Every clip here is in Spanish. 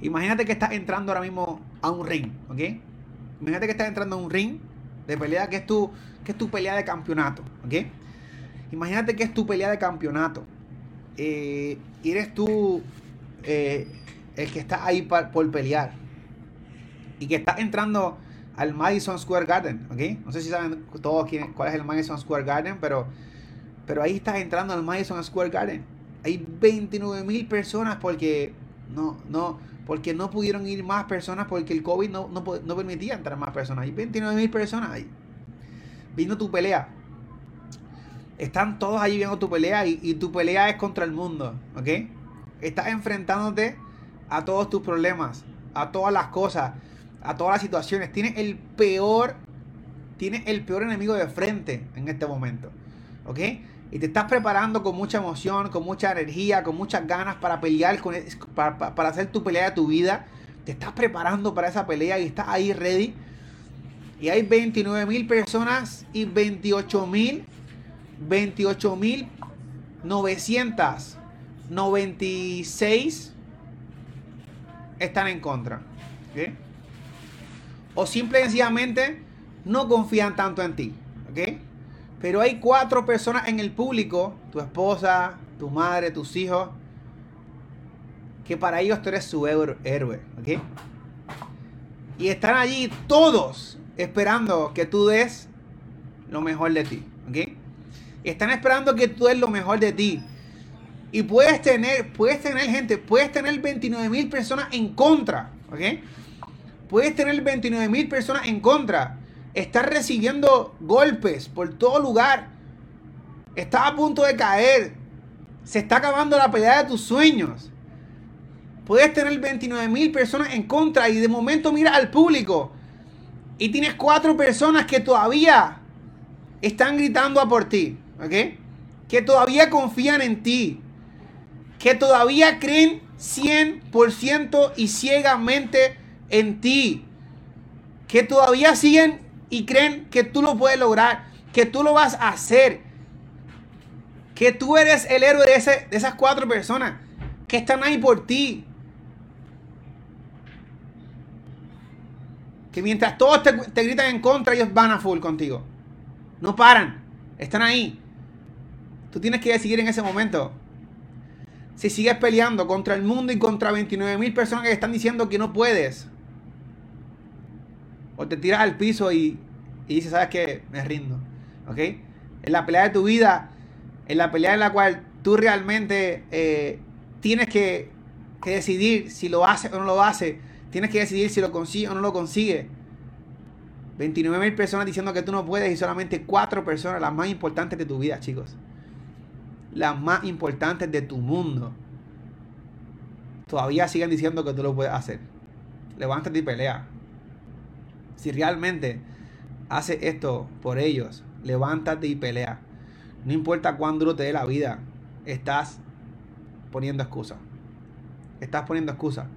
Imagínate que estás entrando ahora mismo a un ring, ¿ok? Imagínate que estás entrando a un ring de pelea que es tu, que es tu pelea de campeonato, ¿ok? Imagínate que es tu pelea de campeonato. Eh, eres tú eh, el que está ahí por pelear. Y que estás entrando al Madison Square Garden, ¿ok? No sé si saben todos quién, cuál es el Madison Square Garden, pero, pero ahí estás entrando al Madison Square Garden. Hay 29 mil personas porque no, no, porque no pudieron ir más personas porque el COVID no, no, permitía entrar más personas. Hay 29 mil personas ahí. Viendo tu pelea. Están todos ahí viendo tu pelea y, y tu pelea es contra el mundo, ¿ok? Estás enfrentándote a todos tus problemas, a todas las cosas a todas las situaciones. Tienes el peor, tienes el peor enemigo de frente en este momento. ¿Ok? Y te estás preparando con mucha emoción, con mucha energía, con muchas ganas para pelear, con, para, para hacer tu pelea de tu vida. Te estás preparando para esa pelea y estás ahí ready. Y hay 29 mil personas y 28 mil, 28 mil 996 están en contra. o simple y sencillamente no confían tanto en ti. ¿Ok? Pero hay cuatro personas en el público, tu esposa, tu madre, tus hijos, que para ellos tú eres su héroe. ¿Ok? Y están allí todos esperando que tú des lo mejor de ti. ¿Ok? Están esperando que tú des lo mejor de ti. Y puedes tener, puedes tener gente, puedes tener 29 mil personas en contra. ¿Ok? Puedes tener 29 mil personas en contra. Estás recibiendo golpes por todo lugar. Estás a punto de caer. Se está acabando la pelea de tus sueños. Puedes tener 29 mil personas en contra y de momento miras al público y tienes cuatro personas que todavía están gritando a por ti, ¿ok? Que todavía confían en ti, que todavía creen 100% y ciegamente en ti, que todavía siguen y creen que tú lo puedes lograr, que tú lo vas a hacer, que tú eres el héroe de, ese, de esas cuatro personas que están ahí por ti. Que mientras todos te, te gritan en contra, ellos van a full contigo. No paran, están ahí. Tú tienes que decidir en ese momento si sigues peleando contra el mundo y contra 29 mil personas que están diciendo que no puedes. O te tiras al piso y, y dices, ¿sabes qué? Me rindo. ¿Ok? En la pelea de tu vida, en la pelea en la cual tú realmente eh, tienes que, que, decidir si lo hace o no lo hace. Tienes que decidir si lo consigue o no lo consigue. 29 mil personas diciendo que tú no puedes y solamente cuatro personas, las más importantes de tu vida, chicos. Las más importantes de tu mundo. Todavía siguen diciendo que tú lo puedes hacer. Levántate y pelea. Si realmente haces esto por ellos, levántate y pelea. No importa cuán duro te dé la vida, estás poniendo excusas. Estás poniendo excusas.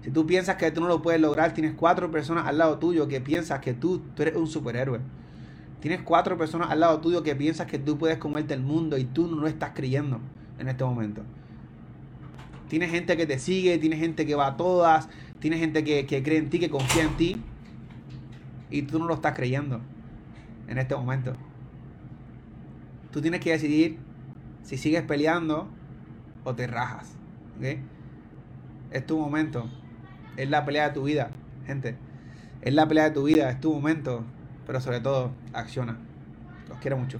Si tú piensas que tú no lo puedes lograr, tienes cuatro personas al lado tuyo que piensas que tú, tú eres un superhéroe. Tienes cuatro personas al lado tuyo que piensas que tú puedes comerte el mundo y tú no lo estás creyendo en este momento. Tienes gente que te sigue, tienes gente que va a todas, tienes gente que, que cree en ti, que confía en ti y tú no lo estás creyendo en este momento. Tú tienes que decidir si sigues peleando o te rajas. Es tu momento. Es la pelea de tu vida, gente. Es la pelea de tu vida, es tu momento. Pero sobre todo, acciona. Los quiero mucho.